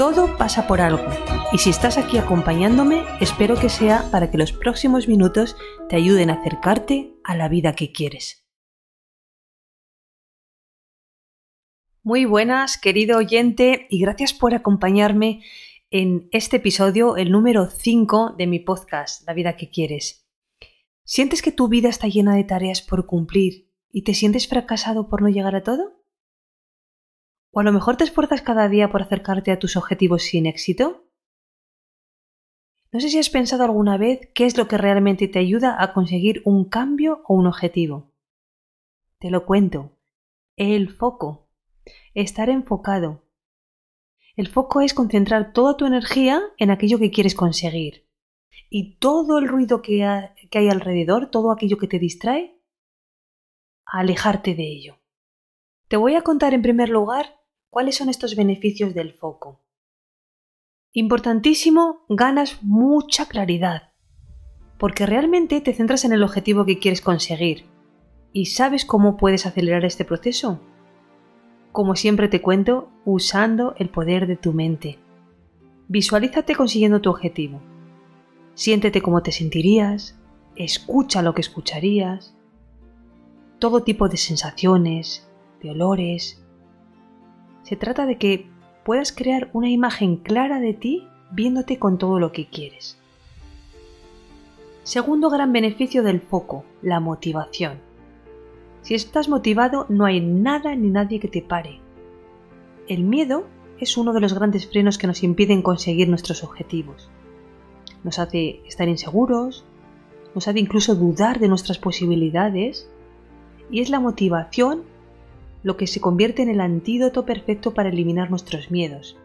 Todo pasa por algo y si estás aquí acompañándome, espero que sea para que los próximos minutos te ayuden a acercarte a la vida que quieres. Muy buenas, querido oyente, y gracias por acompañarme en este episodio, el número 5 de mi podcast, La vida que quieres. ¿Sientes que tu vida está llena de tareas por cumplir y te sientes fracasado por no llegar a todo? ¿O a lo mejor te esfuerzas cada día por acercarte a tus objetivos sin éxito? No sé si has pensado alguna vez qué es lo que realmente te ayuda a conseguir un cambio o un objetivo. Te lo cuento. El foco. Estar enfocado. El foco es concentrar toda tu energía en aquello que quieres conseguir. Y todo el ruido que, hay alrededor, todo aquello que te distrae, alejarte de ello. Te voy a contar en primer lugar cuáles son estos beneficios del foco. Importantísimo, ganas mucha claridad, porque realmente te centras en el objetivo que quieres conseguir. ¿Y sabes cómo puedes acelerar este proceso? Como siempre te cuento, usando el poder de tu mente. Visualízate consiguiendo tu objetivo. Siéntete como te sentirías, escucha lo que escucharías, todo tipo de sensaciones, de olores. Se trata de que puedas crear una imagen clara de ti viéndote con todo lo que quieres. Segundo gran beneficio del foco, la motivación. Si estás motivado no hay nada ni nadie que te pare. El miedo es uno de los grandes frenos que nos impiden conseguir nuestros objetivos. Nos hace estar inseguros, nos hace incluso dudar de nuestras posibilidades y es la motivación lo que se convierte en el antídoto perfecto para eliminar nuestros miedos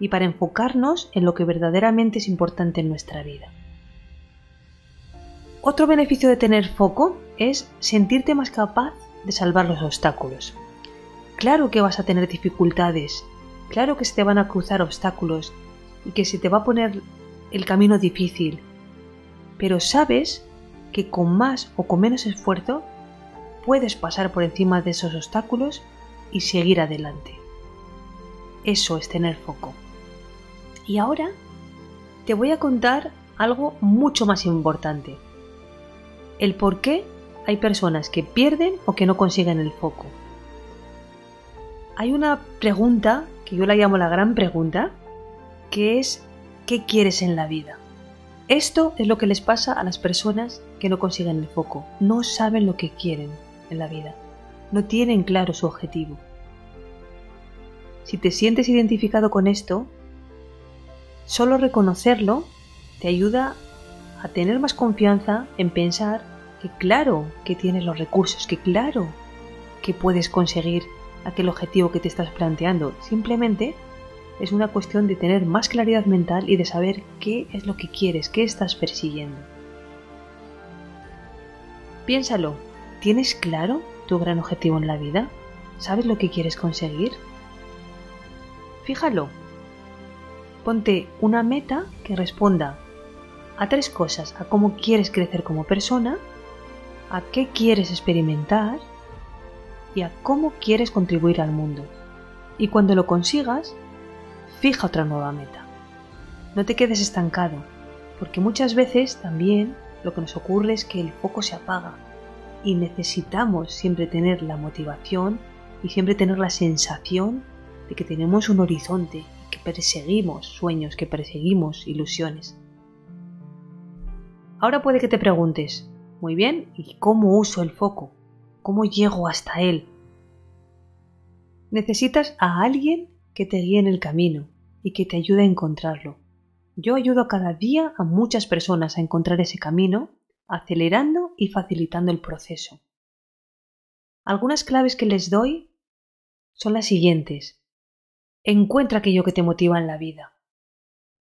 y para enfocarnos en lo que verdaderamente es importante en nuestra vida. Otro beneficio de tener foco es sentirte más capaz de salvar los obstáculos. Claro que vas a tener dificultades, claro que se te van a cruzar obstáculos y que se te va a poner el camino difícil, pero sabes que con más o con menos esfuerzo puedes pasar por encima de esos obstáculos y seguir adelante. Eso es tener foco. Y ahora te voy a contar algo mucho más importante. El por qué hay personas que pierden o que no consiguen el foco. Hay una pregunta, que yo la llamo la gran pregunta, que es ¿qué quieres en la vida? Esto es lo que les pasa a las personas que no consiguen el foco. No saben lo que quieren en la vida. No tienen claro su objetivo. Si te sientes identificado con esto, solo reconocerlo te ayuda a tener más confianza en pensar que claro que tienes los recursos, que claro que puedes conseguir aquel objetivo que te estás planteando. Simplemente es una cuestión de tener más claridad mental y de saber qué es lo que quieres, qué estás persiguiendo. Piénsalo, ¿Tienes claro tu gran objetivo en la vida? ¿Sabes lo que quieres conseguir? Fíjalo. Ponte una meta que responda a tres cosas, a cómo quieres crecer como persona, a qué quieres experimentar y a cómo quieres contribuir al mundo. Y cuando lo consigas, fija otra nueva meta. No te quedes estancado, porque muchas veces también lo que nos ocurre es que el foco se apaga y necesitamos siempre tener la motivación y siempre tener la sensación de que tenemos un horizonte, que perseguimos sueños, que perseguimos ilusiones. Ahora puede que te preguntes, muy bien, ¿y cómo uso el foco? ¿Cómo llego hasta él? Necesitas a alguien que te guíe en el camino y que te ayude a encontrarlo. Yo ayudo cada día a muchas personas a encontrar ese camino acelerando y facilitando el proceso. Algunas claves que les doy son las siguientes. Encuentra aquello que te motiva en la vida.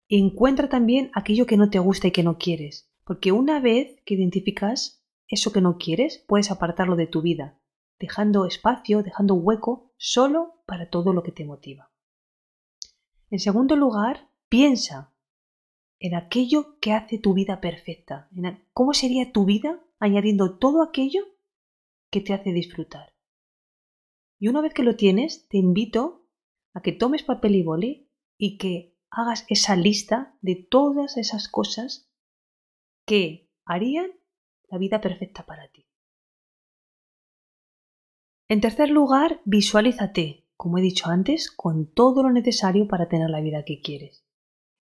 Encuentra también aquello que no te gusta y que no quieres, Porque una vez que identificas eso que no quieres, puedes apartarlo de tu vida, dejando espacio, dejando hueco solo para todo lo que te motiva. En segundo lugar, piensa en aquello que hace tu vida perfecta, en cómo sería tu vida añadiendo todo aquello que te hace disfrutar. Y una vez que lo tienes, te invito a que tomes papel y boli y que hagas esa lista de todas esas cosas que harían la vida perfecta para ti. En tercer lugar, visualízate, como he dicho antes, con todo lo necesario para tener la vida que quieres.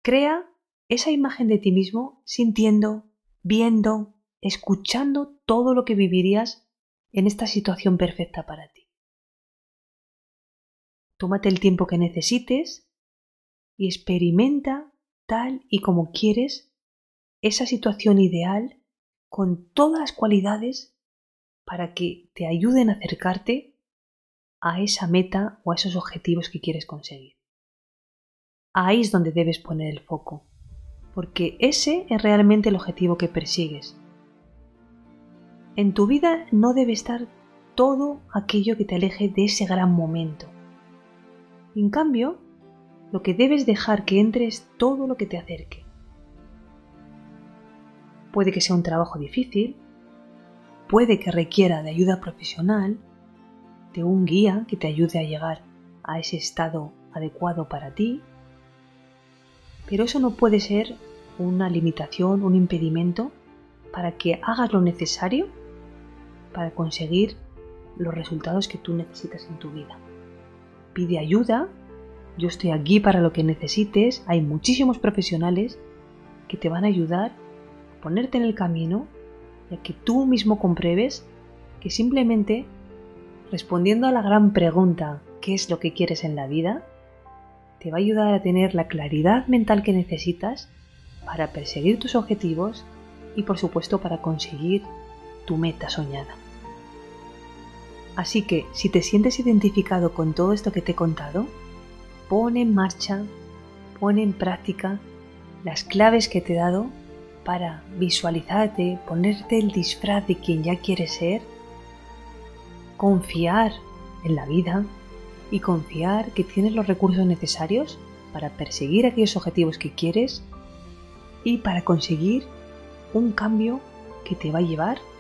Crea esa imagen de ti mismo sintiendo, viendo, escuchando todo lo que vivirías en esta situación perfecta para ti. Tómate el tiempo que necesites y experimenta tal y como quieres esa situación ideal con todas las cualidades para que te ayuden a acercarte a esa meta o a esos objetivos que quieres conseguir. Ahí es donde debes poner el foco, porque ese es realmente el objetivo que persigues. En tu vida no debe estar todo aquello que te aleje de ese gran momento. En cambio, lo que debes dejar que entre es todo lo que te acerque. Puede que sea un trabajo difícil, puede que requiera de ayuda profesional, de un guía que te ayude a llegar a ese estado adecuado para ti, pero eso no puede ser una limitación, un impedimento para que hagas lo necesario para conseguir los resultados que tú necesitas en tu vida. Pide ayuda, yo estoy aquí para lo que necesites, hay muchísimos profesionales que te van a ayudar ponerte en el camino y a que tú mismo compruebes que simplemente respondiendo a la gran pregunta ¿qué es lo que quieres en la vida? te va a ayudar a tener la claridad mental que necesitas para perseguir tus objetivos y por supuesto para conseguir tu meta soñada. Así que si te sientes identificado con todo esto que te he contado, pon en marcha, pon en práctica las claves que te he dado para visualizarte, ponerte el disfraz de quien ya quieres ser, confiar en la vida y confiar que tienes los recursos necesarios para perseguir aquellos objetivos que quieres y para conseguir un cambio que te va a llevar